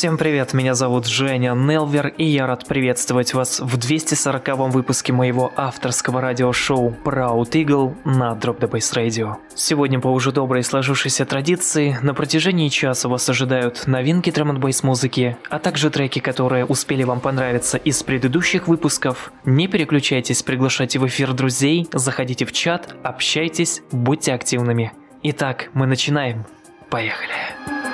Всем привет, меня зовут Женя Нелвер, и я рад приветствовать вас в 240-м выпуске моего авторского радиошоу Proud Eagle на Drop the Bass Radio. Сегодня по уже доброй сложившейся традиции на протяжении часа вас ожидают новинки драм бейс музыки, а также треки, которые успели вам понравиться из предыдущих выпусков. Не переключайтесь, приглашайте в эфир друзей, заходите в чат, общайтесь, будьте активными. Итак, мы начинаем. Поехали. chick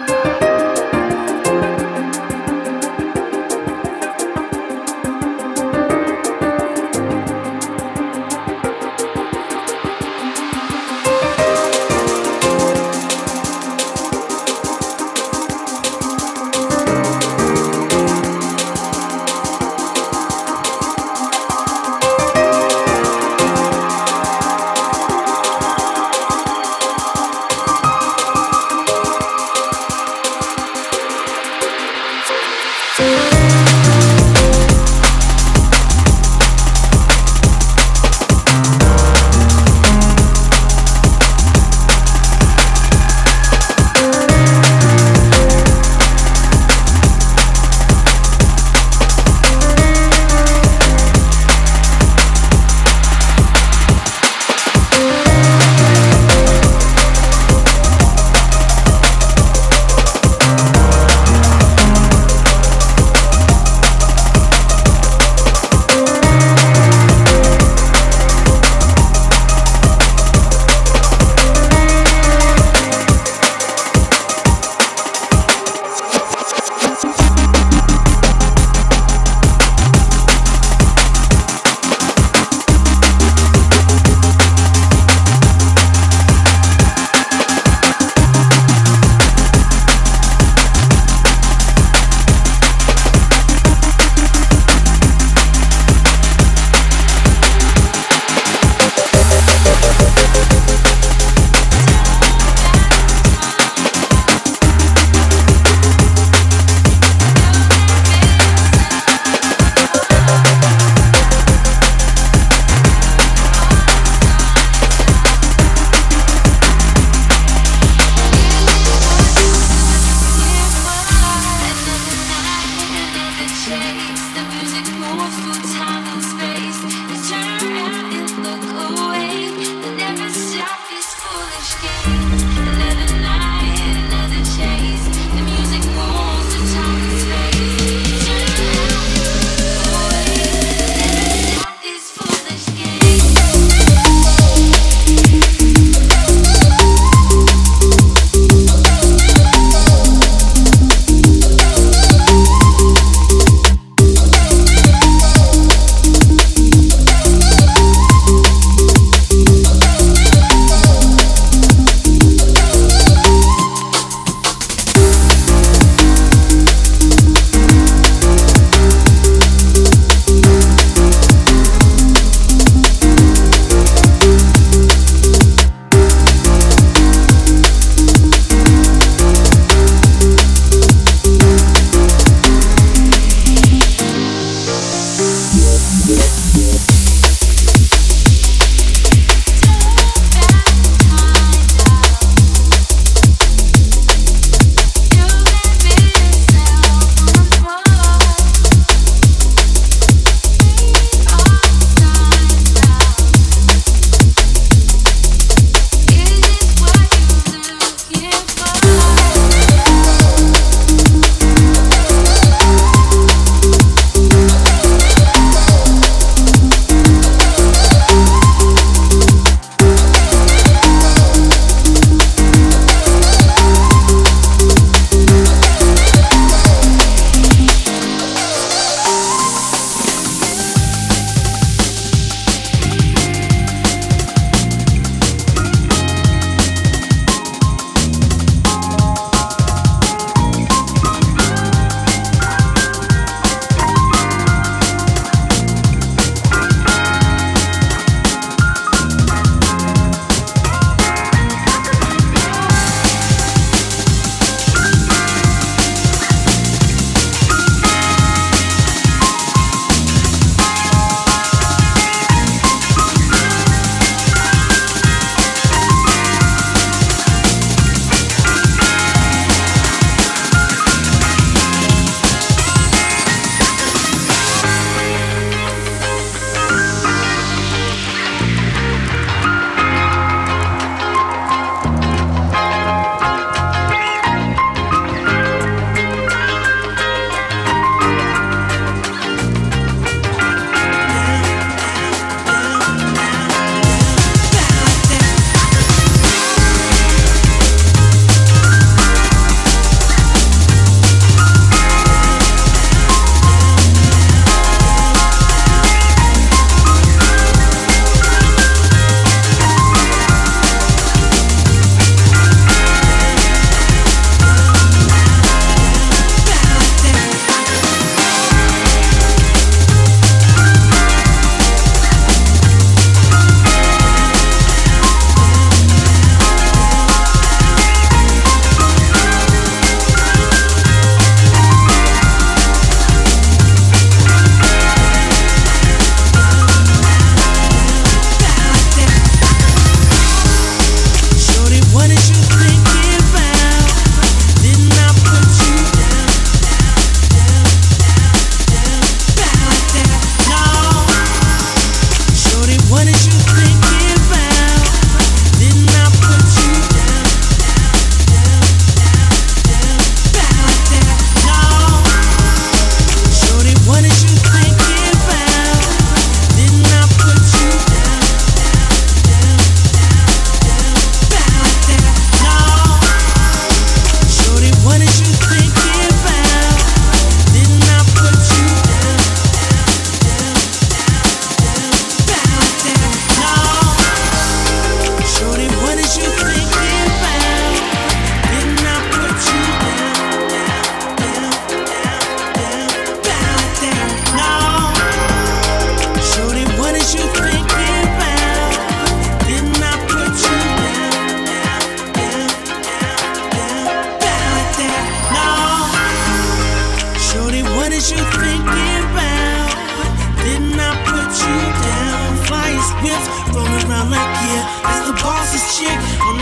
It's the boss's chick. on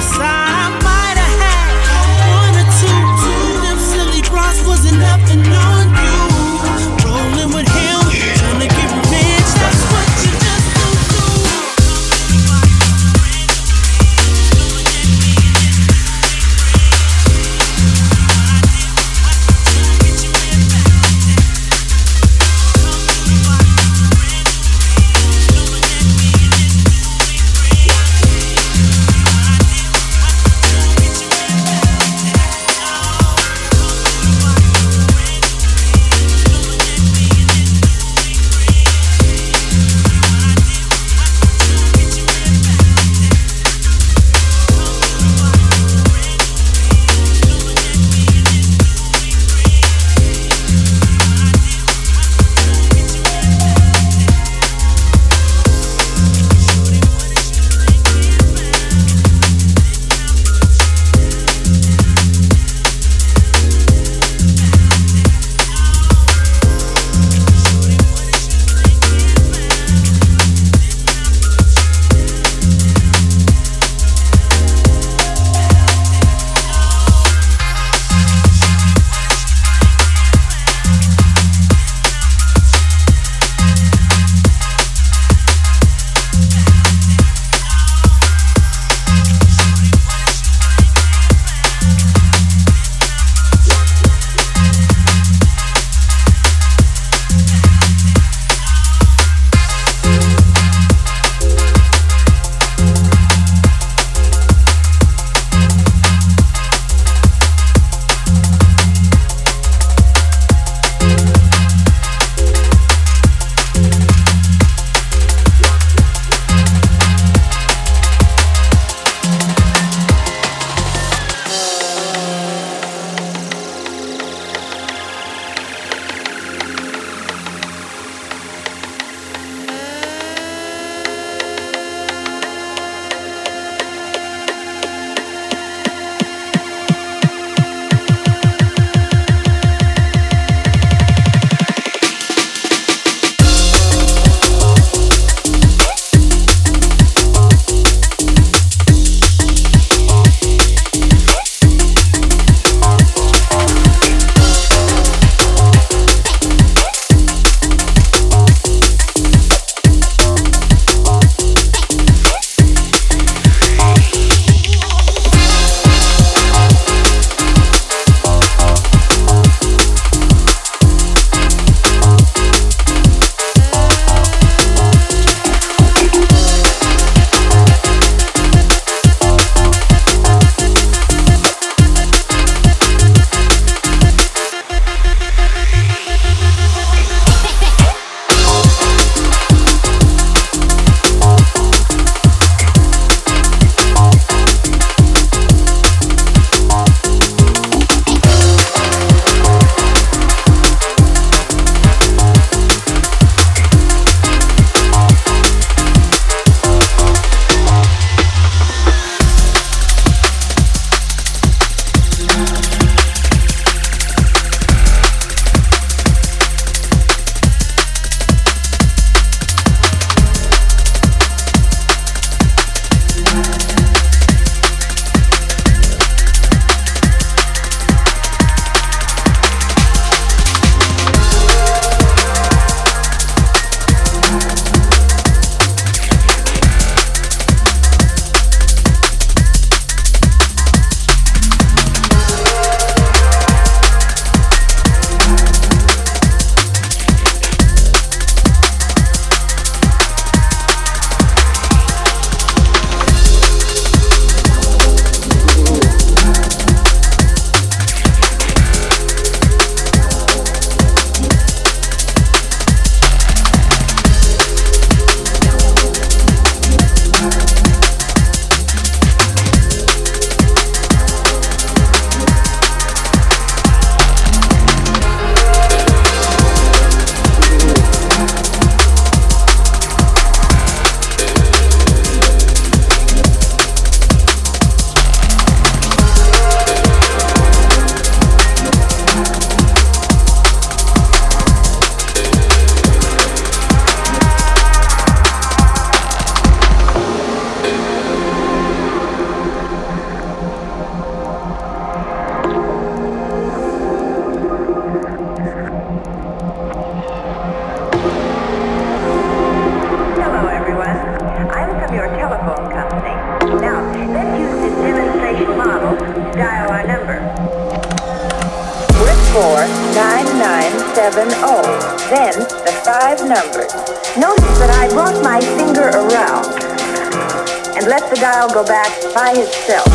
let the dial go back by itself.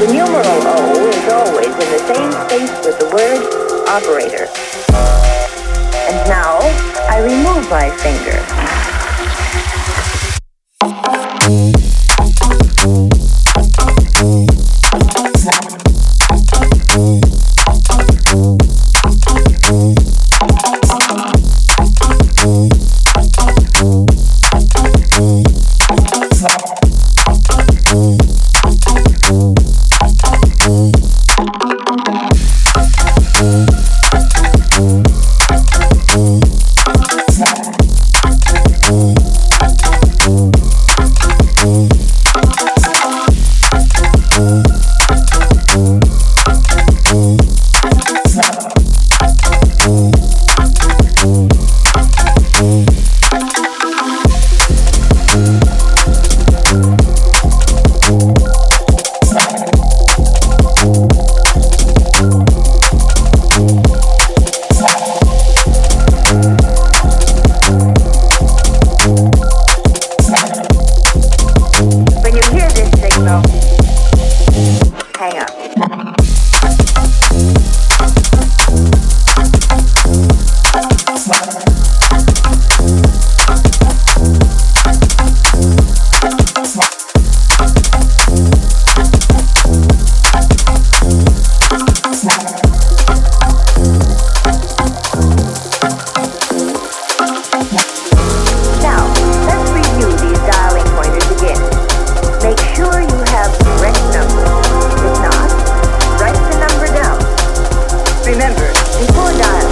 The numeral O is always in the same space with the word operator. And now I remove my finger. Hold on.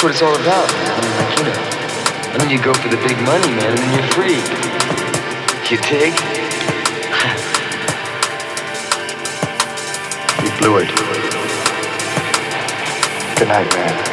That's what it's all about. I mean, like, you know. And then you go for the big money, man, and then you're free. You dig? You blew it. Good night, man.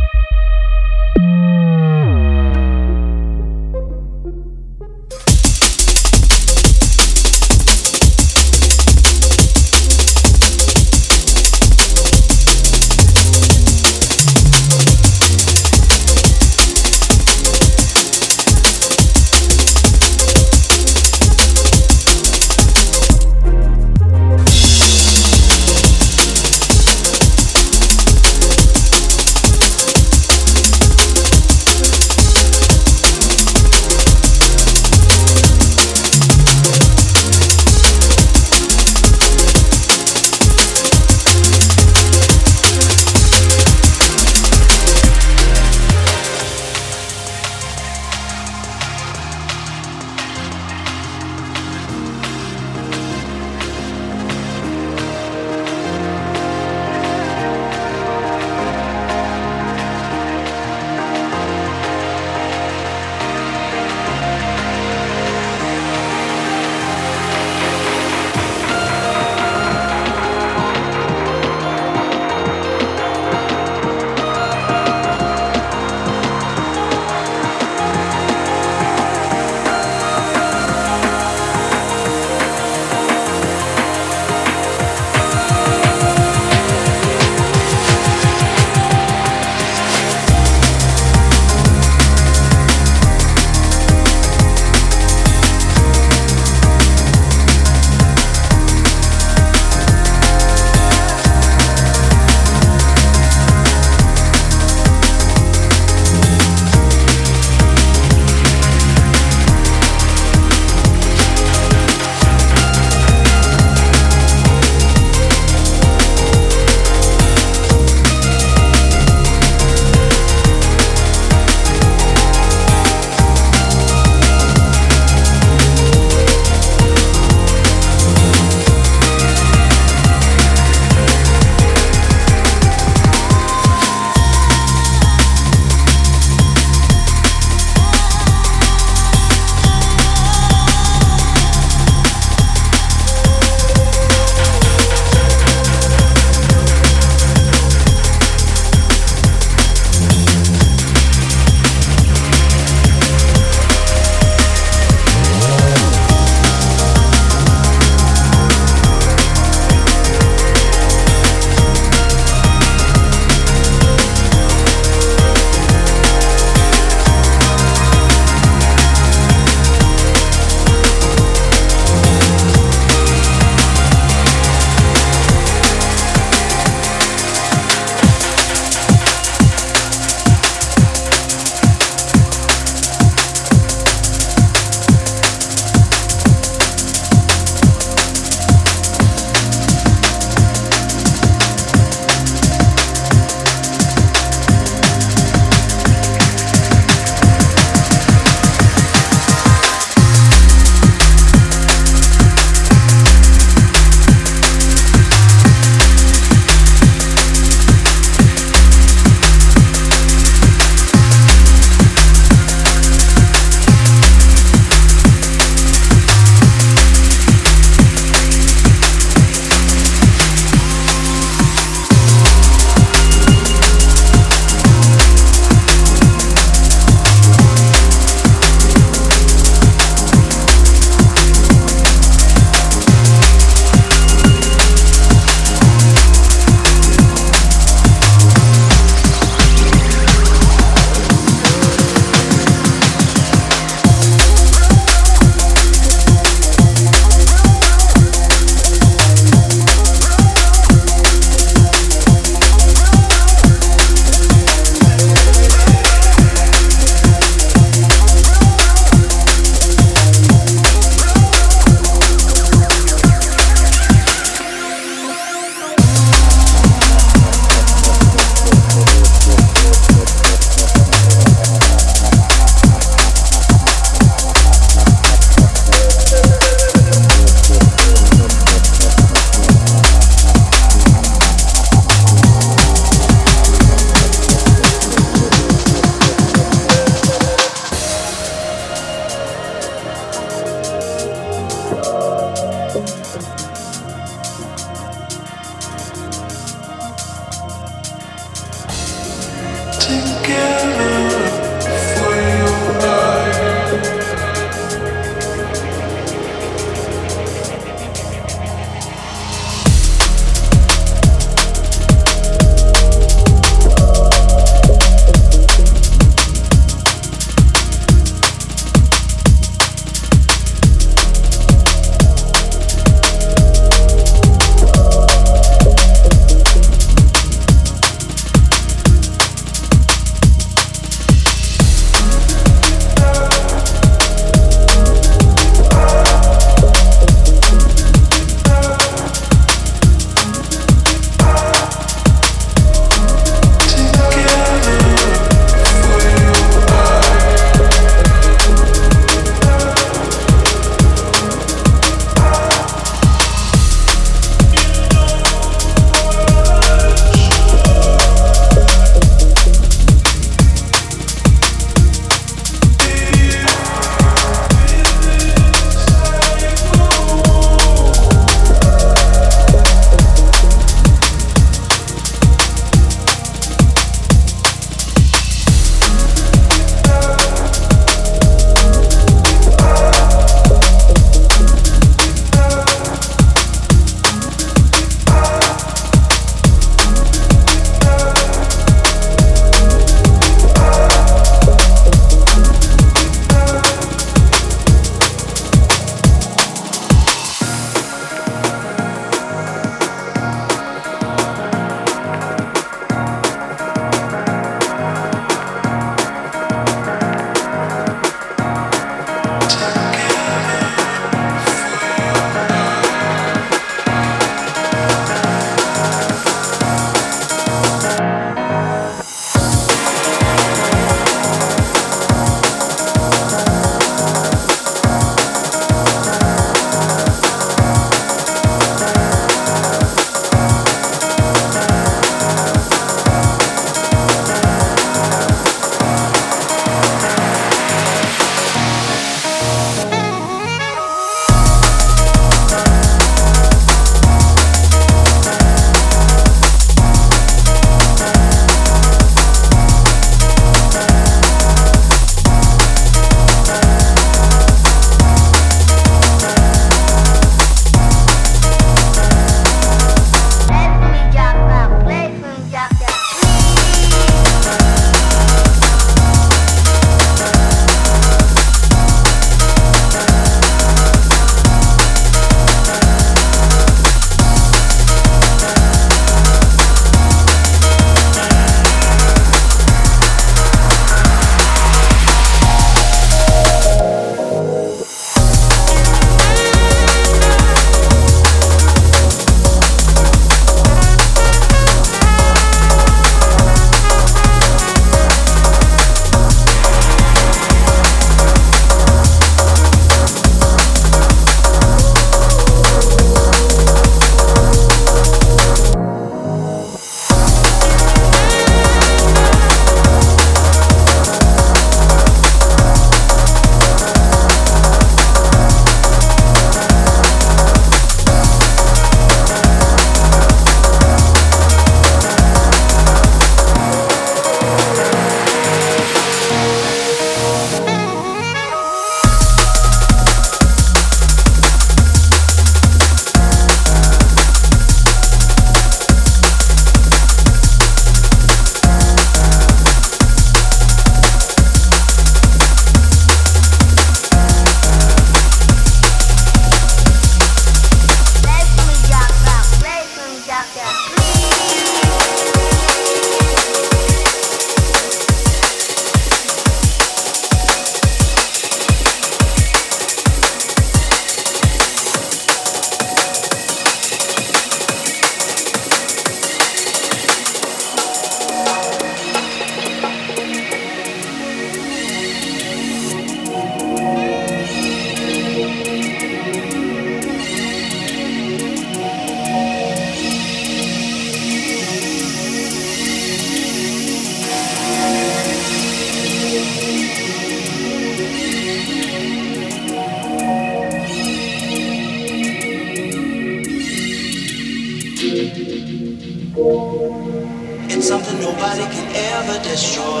Nobody can ever destroy.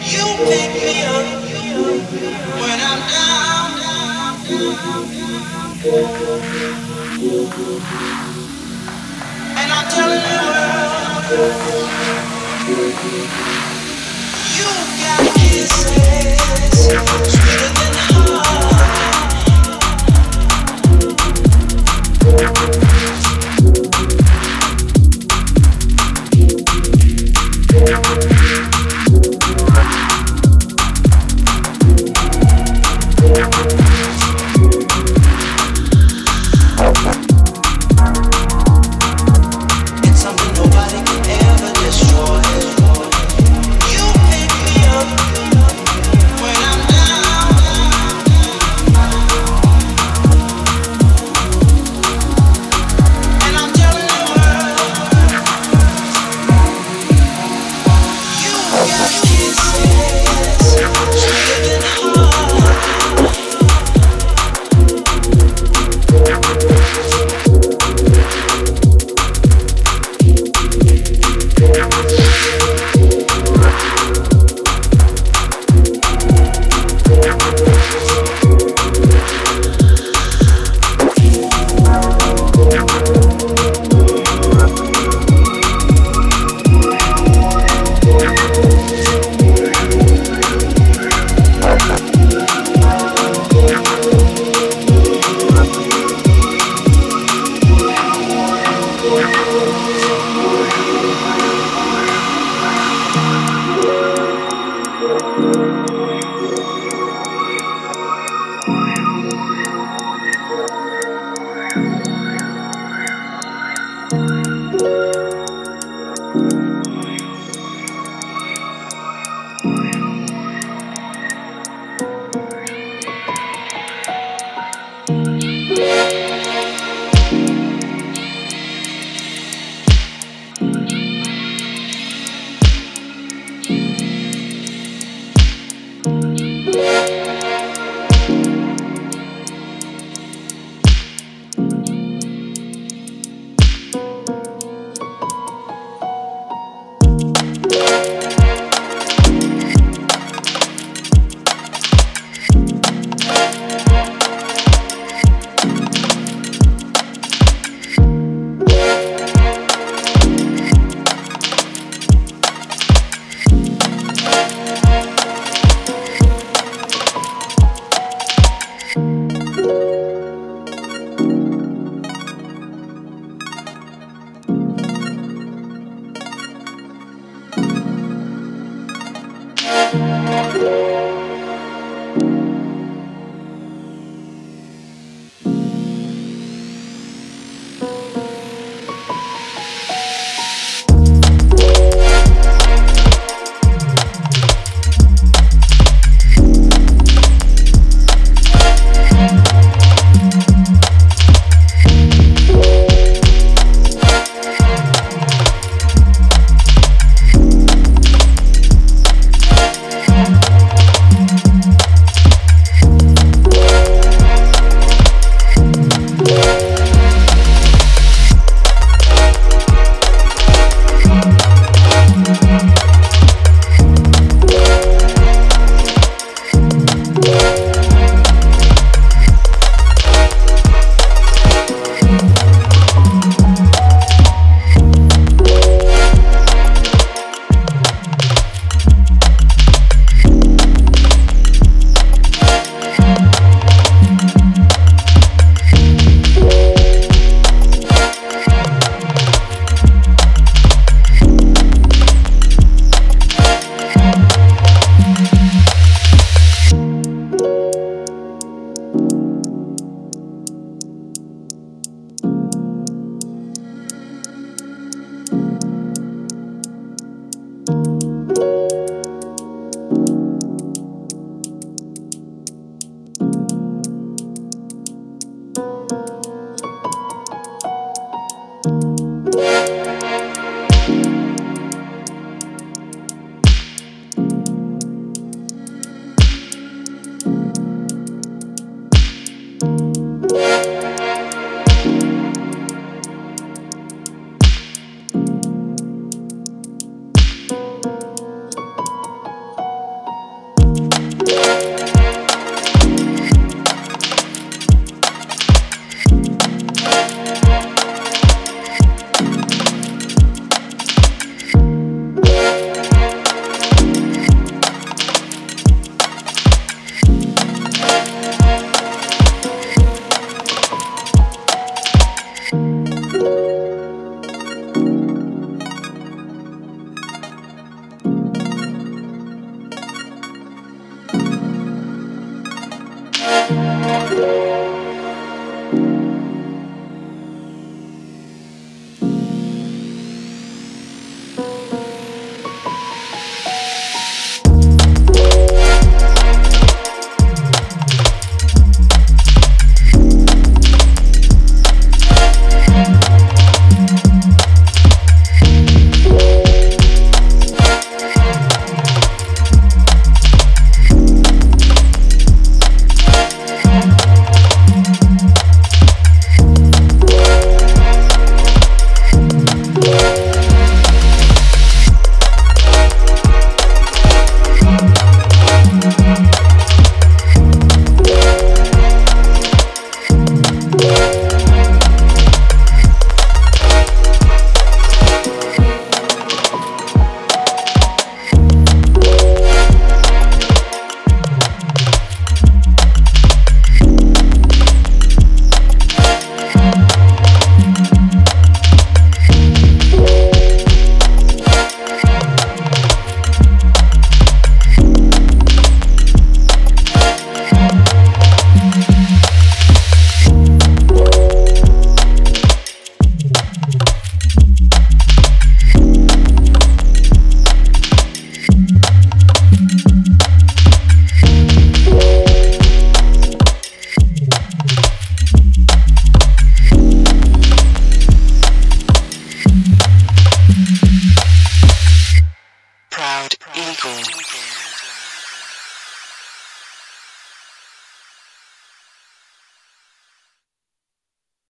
You pick me up when I'm down. And I'm telling the world, you got kisses sweeter than honey.